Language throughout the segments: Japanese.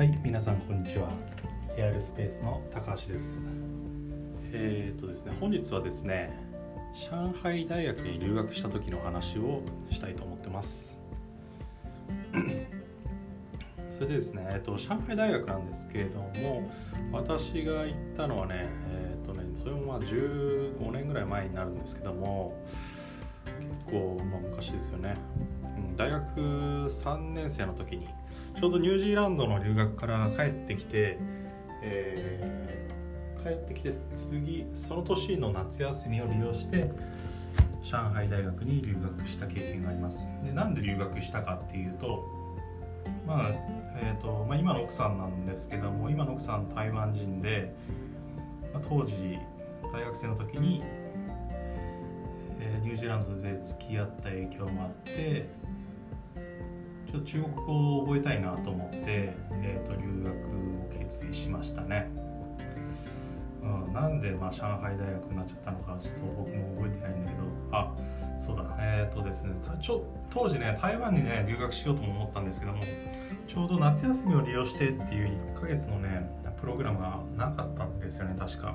はい、皆さんこんにちは。エアルスペースの高橋です。えー、っとですね、本日はですね、上海大学に留学した時の話をしたいと思ってます。それでですね、えっと上海大学なんですけれども、私が行ったのはね、えっとね、それもまあ15年ぐらい前になるんですけども、結構まあ昔ですよね。大学3年生の時にちょうどニュージーランドの留学から帰ってきて、えー帰ってきて次その年の夏休みを利用して上海大学に留学した経験があります。でなんで留学したかっていうとまあえーとまあ、今の奥さんなんですけども今の奥さん台湾人で、まあ、当時大学生の時に、えーニュージーランドで付き合った影響もあってちょっと中国語を覚えたいなと思って、えー、と留学を決意しましたね、うん、なんで、まあ、上海大学になっちゃったのかちょっと僕も覚えてないんだけど。あそうだ。えっ、とですねちょ当時ね台湾にね留学しようとも思ったんですけどもちょうど夏休みを利用してっていう1ヶ月のねプログラムがなかったんですよね確か。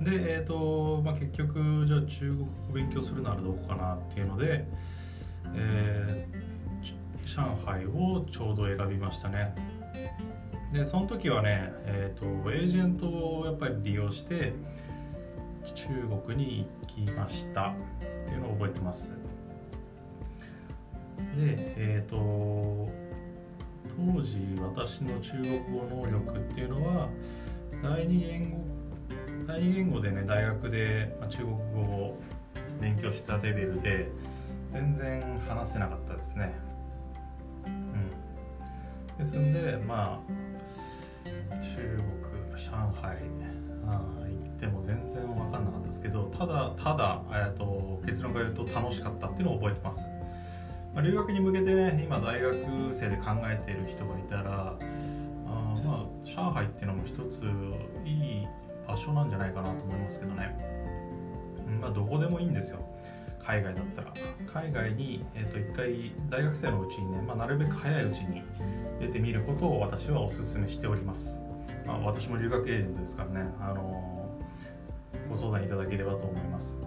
でえっ、と、まあ、結局じゃあ中国語勉強するならどこかなっていうので、えー上海をちょうど選びましたね。でその時はね、えー、とエージェントをやっぱり利用して中国に行きました。っていうのを覚えてます。でえっ、と当時私の中国語能力っていうのは第二言語第二言語でね大学で中国語を勉強したレベルで全然話せなかったですね、ですんでまあ中国上海あ行っても全然分かんなかったですけどただただ、えー、と結論から言うと楽しかったっていうのを覚えてます、まあ、留学に向けてね今大学生で考えている人がいたらあまあ上海っていうのも一ついい場所なんじゃないかなと思いますけどね、まあ、どこでもいいんですよ。海外だったら。海外に、えー、と一回大学生のうちにね、まあ、なるべく早いうちに出てみることを私はお勧めしております、まあ、私も留学エージェントですからね、あのーご相談いただければと思います。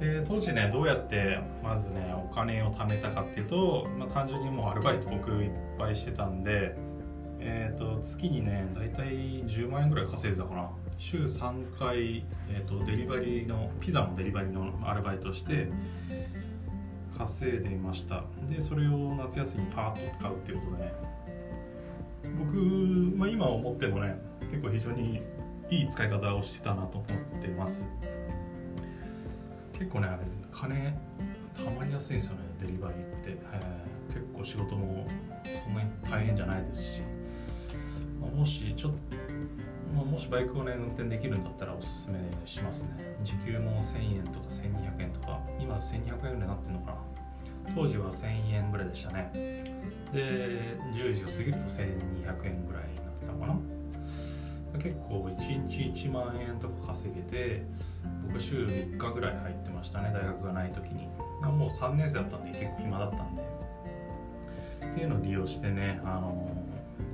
で当時ねどうやってまずねお金を貯めたかっていうと、まあ、単純にもうアルバイト僕いっぱいしてたんでえー、と月にね大体10万円ぐらい稼いでたかな。週3回、えー、とデリバリーのピザのデリバリーのアルバイトして稼いでいました。でそれを夏休みにパーッと使うっていうことでね。僕、まあ、今思ってもね結構非常にいい使い方をしてたなと思ってます。結構ねあれ金たまりやすいんですよねデリバリーって、えー結構仕事もそんなに大変じゃないですし、まあもしちょっと、まあ、もしバイクをね運転できるんだったらおすすめしますね。時給も1000円とか1200円とか。今1200円ぐらいになってるのかな。当時は1000円ぐらいでしたね。で10時を過ぎると1200円ぐらいになってたのかな。結構1日1万円とか稼げて僕週3日ぐらい入ってましたね大学がない時に。もう3年生だったんで結構暇だったんで。っていうのを利用してねあの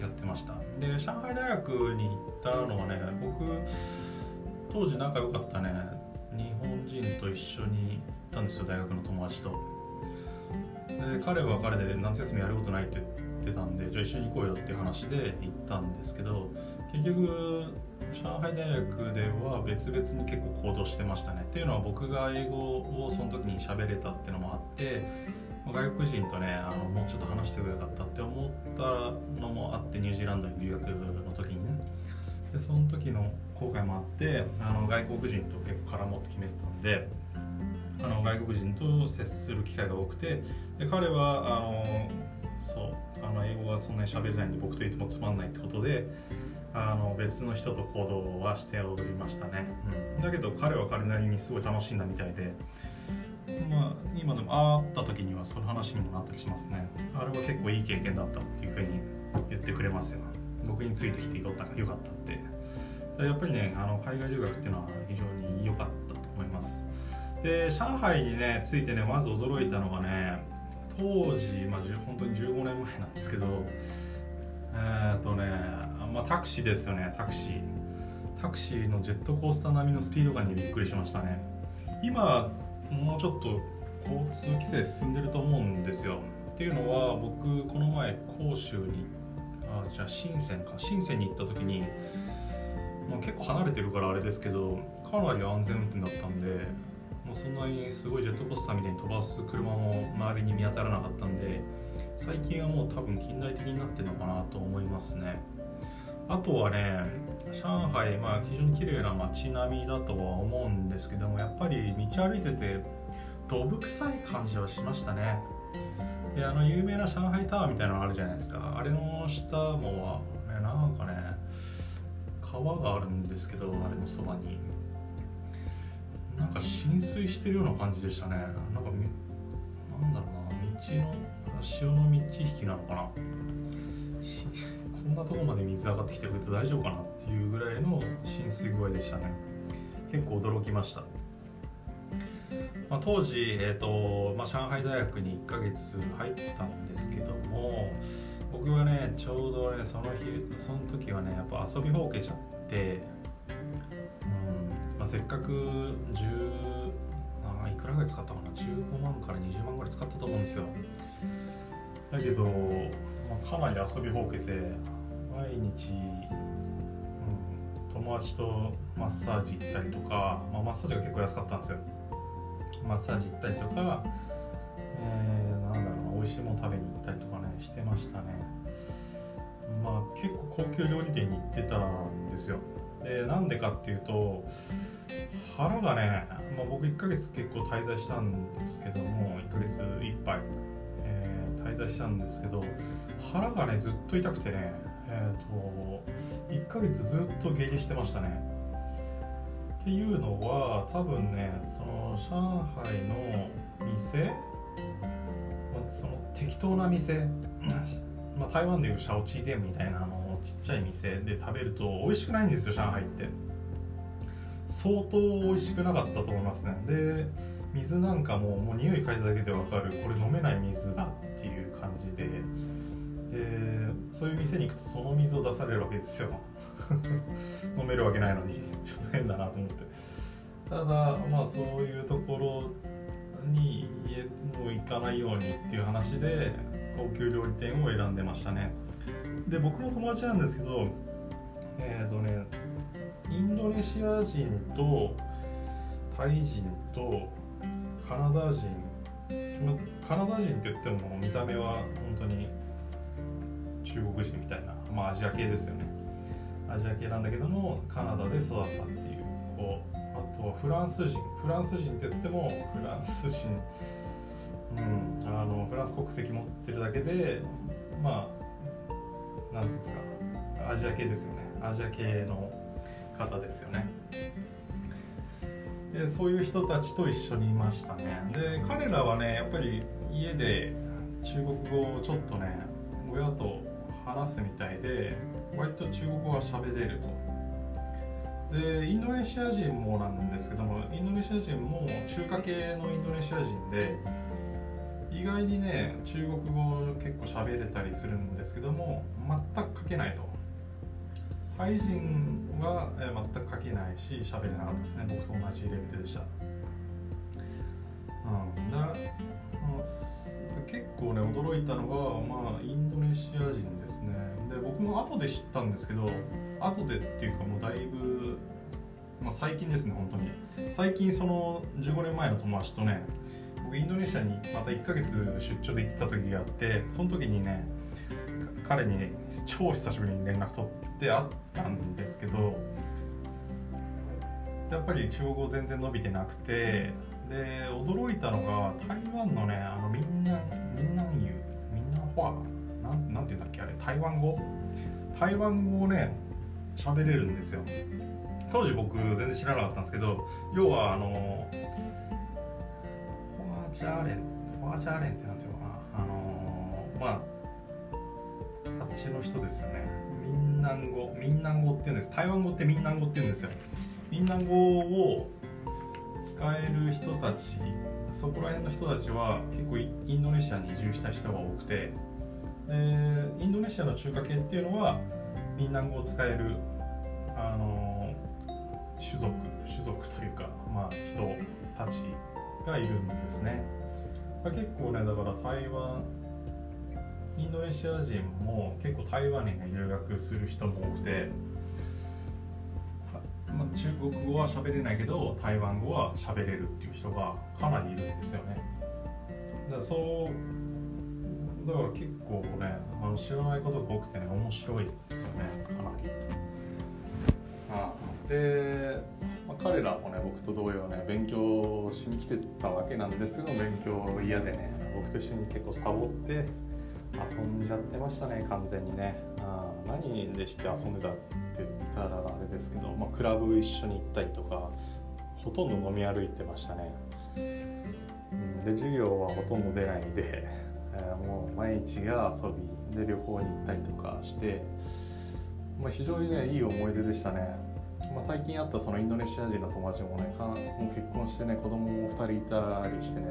やってました。で上海大学に行ったのはね僕当時仲良かったね日本人と一緒に行ったんですよ大学の友達と。で彼は彼で夏休みやることないって言ってたんでじゃあ一緒に行こうよっていう話で行ったんですけど結局上海大学では別々に結構行動してましたね。っていうのは僕が英語をその時に喋れたっていうのもあって外国人とねあのもうちょっと話してくれなかったって思ったのもあってニュージーランドに留学の時にね。でその時の後悔もあってあの外国人と結構絡もうって決めてたんであの外国人と接する機会が多くてで彼はあのそうあの英語がそんなに喋れないんで僕といてもつまんないってことであの別の人と行動はしておりましたね、うん、だけど彼は彼なりにすごい楽しんだみたいでまあ今でも会った時にはその話にもなったりしますね。あれは結構いい経験だったっていうふうに言ってくれますよ。僕についてきてよかったよかったって。やっぱりねあの海外留学っていうのは非常に良かったと思います。で上海にねついてねまず驚いたのがね当時、まあ、本当に15年前なんですけどえー、っとね、まあ、タクシーですよねタクシー。タクシーのジェットコースター並みのスピード感にびっくりしましたね。今もうちょっと交通規制進んでると思うんですよ。っていうのは僕この前甲州にあじゃあ深センか。深センに行った時に、まあ、結構離れてるからあれですけどかなり安全運転だったんでもうそんなにすごいジェットコースターみたいに飛ばす車も周りに見当たらなかったんで最近はもう多分近代的になってるのかなと思いますね。あとはね上海まあ非常に綺麗な街並みだとは思うんですけどもやっぱり道歩いててどぶ臭い感じはしましたね。であの有名な上海タワーみたいなのあるじゃないですか。あれの下もねなんかね川があるんですけどあれのそばに。なんか浸水してるような感じでしたね。なんかなんだろうな道の潮の満ち引きなのかな。こんなとこまで水上がってきてるけど大丈夫かないうぐらいの浸水具合でしたね。結構驚きました、まあ、当時、えーとまあ、上海大学に1ヶ月入ったんですけども僕はねちょうどねその日その時はねやっぱ遊びほうけちゃってうん、まあ、せっかく10あいくらぐらい使ったかな？15万から20万ぐらい使ったと思うんですよ。だけど、まあ、かなり遊びほうけて毎日、友達とマッサージ行ったりとか、まあ、マッサージが結構安かったんですよ。マッサージ行ったりとか、えー、なんだろうな美味しいもの食べに行ったりとかねしてましたね。まあ結構高級料理店に行ってたんですよ。でなんでかっていうと腹がね、まあ、僕1ヶ月結構滞在したんですけども1ヶ月いっぱい滞在したんですけど腹がねずっと痛くてねえっ、ー、と1ヶ月ずっと下痢してましたね。っていうのは多分ねその上海の店その適当な店 まあ、台湾でいうシャオチー店みたいなあのちっちゃい店で食べると美味しくないんですよ上海って。相当美味しくなかったと思いますね。で水なんかももう匂い嗅いだだけで分かる。これ飲めない水だっていう感じで。そういう店に行くとその水を出されるわけですよ。飲めるわけないのに。ちょっと変だなと思って。ただまあそういうところにもう行かないようにっていう話で高級料理店を選んでましたね。で僕の友達なんですけどえっ、ー、とねインドネシア人とタイ人とカナダ人カナダ人って言っても見た目は本当に中国人みたいな、まあ、アジア系ですよね。アジア系なんだけどもカナダで育ったっていう。子あとはフランス人。フランス人って言ってもフランス人。うんあのフランス国籍持ってるだけでまあ何ていうんですか。アジア系ですよね。アジア系の方ですよね。でそういう人たちと一緒にいましたね。で彼らはねやっぱり家で中国語をちょっとね親と話すみたいで割と中国語が喋れると。でインドネシア人もなんですけどもインドネシア人も中華系のインドネシア人で意外にね中国語結構喋れたりするんですけども全く書けないと。タイ人は、全く書けないし喋れなかったですね。僕と同じレベルでした、うん、だ結構ね驚いたのが、まあ、イン後で知ったんですけど後でっていうかもうだいぶ、まあ、最近ですね本当に。最近その15年前の友達とね僕インドネシアにまた1ヶ月出張で行った時があってその時にね彼に、ね、超久しぶりに連絡取って会ったんですけどやっぱり中国語全然伸びてなくてで驚いたのが台湾のねあのみんなみんな言うみんなファなんなんて言うんだっけあれ台湾語台湾語をね喋れるんですよ。当時僕全然知らなかったんですけど要はあのフォアジャーレンフォアジャーレンってなんていうのかな。あのまあちの人ですよね。闽南語闽南語っていうんです。台湾語って闽南語っていうんですよ。闽南語を使える人たちそこら辺の人たちは結構インドネシアに移住した人が多くてでインドネシアの中華系っていうのはフィンランドを使えるあの種族種族というか、まあ、人たちがいるんですね、結構ねだから台湾インドネシア人も結構台湾に、ね、留学する人も多くて、まあ、中国語は喋れないけど台湾語は喋れるっていう人がかなりいるんですよね。だそうだから結構ねあの知らないことが多くてね面白いですよね。かなりあで、まあ、彼らもね僕と同様ね勉強しに来てたわけなんですけど勉強嫌でね僕と一緒に結構サボって遊んじゃってましたね完全にね。あ何でして遊んでたって言ったらあれですけど、まあ、クラブ一緒に行ったりとかほとんど飲み歩いてましたね、で授業はほとんど出ないで、えー、もう毎日が遊びで旅行に行ったりとかして、まあ、非常にねいい思い出でしたね。まあ、最近会ったそのインドネシア人の友達もねもう結婚してね子供も2人いたりしてね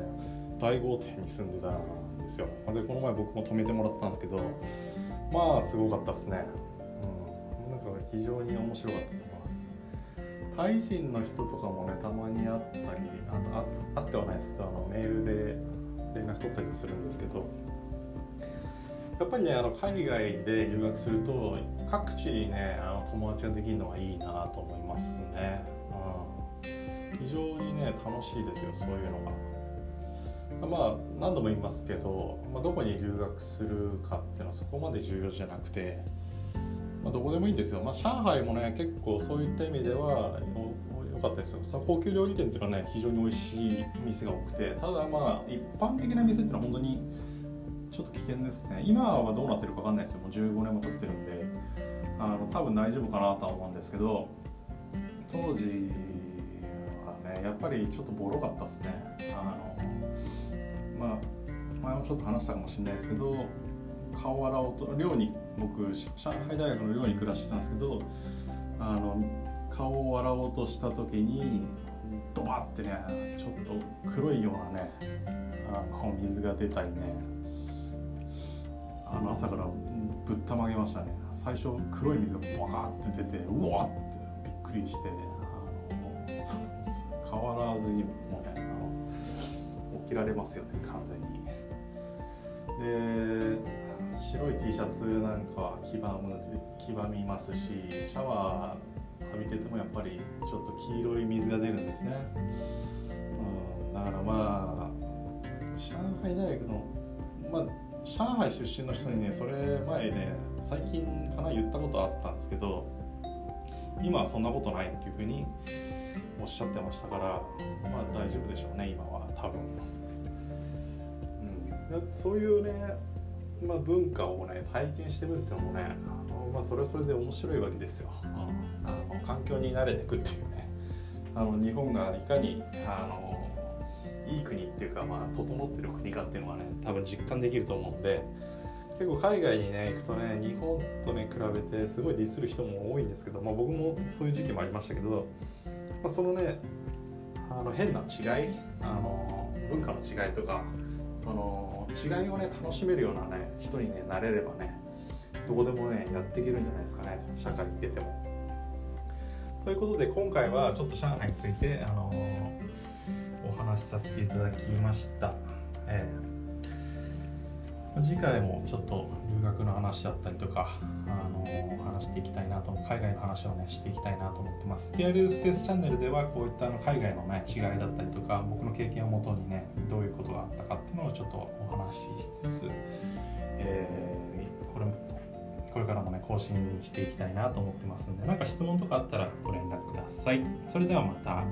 大豪邸に住んでたんですよ。でこの前僕も泊めてもらったんですけどまあすごかったですね。うん。なんか非常に面白かったと思います。タイ人の人とかもねたまに会ったりああってはないですけどあのメールで連絡取ったりするんですけどやっぱりねあの海外で留学すると各地にねあの友達ができるのはいいなと思いますね、うん、非常にね楽しいですよそういうのが。まあ何度も言いますけど、まあ、どこに留学するかっていうのはそこまで重要じゃなくて、まあ、どこでもいいんですよ、まあ、上海もね結構そういった意味では良かったですよ。そ高級料理店っていうのはね非常に美味しい店が多くてただまあ一般的な店っていうのは本当にちょっと危険ですね。今はどうなってるか分かんないですよ。もう15年も経ってるんであの多分大丈夫かなとは思うんですけど当時はねやっぱりちょっとボロかったですね。あのまあ前もちょっと話したかもしれないですけど顔を洗うと寮に僕上海大学の寮に暮らしてたんですけどあの顔を洗おうとした時にドバってねちょっと黒いようなねあの水が出たりね。あの朝からぶったまげましたね。最初黒い水がバカって出てうわってびっくりしてあの変わらずにもうね着られますよね完全に。で白い T シャツなんかは黄ばむ黄ばみますしシャワー浴びててもやっぱりちょっと黄色い水が出るんですね、うん、だからまあ上海大学のまあ上海出身の人にねそれ前ね最近かな言ったことあったんですけど今はそんなことないっていうふうにおっしゃってましたからまあ大丈夫でしょうね今は多分。うんそういうね、まあ、文化をね体験してみるっていうのもねあの、まあ、それはそれで面白いわけですよ、環境に慣れていくっていうねあの日本がいかにあのいい国っていうか、まあ、整ってる国かっていうのはね多分実感できると思うんで結構海外にね行くとね日本とね比べてすごいディスる人も多いんですけど、まあ、僕もそういう時期もありましたけど、まあ、そのねあの変な違いあの文化の違いとかその違いをね楽しめるようなね人に、ね、なれればねどこでもねやっていけるんじゃないですかね社会に出ても。ということで今回はちょっと上海について、あのー、お話しさせていただきました。えー次回もちょっと留学の話だったりとか、あのー、話していきたいなと海外の話をねしていきたいなと思ってます TRU スペースチャンネルではこういったあの海外のね違いだったりとか僕の経験をもとにねどういうことがあったかっていうのをちょっとお話ししつつ、えー、これもこれからもね更新していきたいなと思ってますんで何か質問とかあったらご連絡ください。それではまた。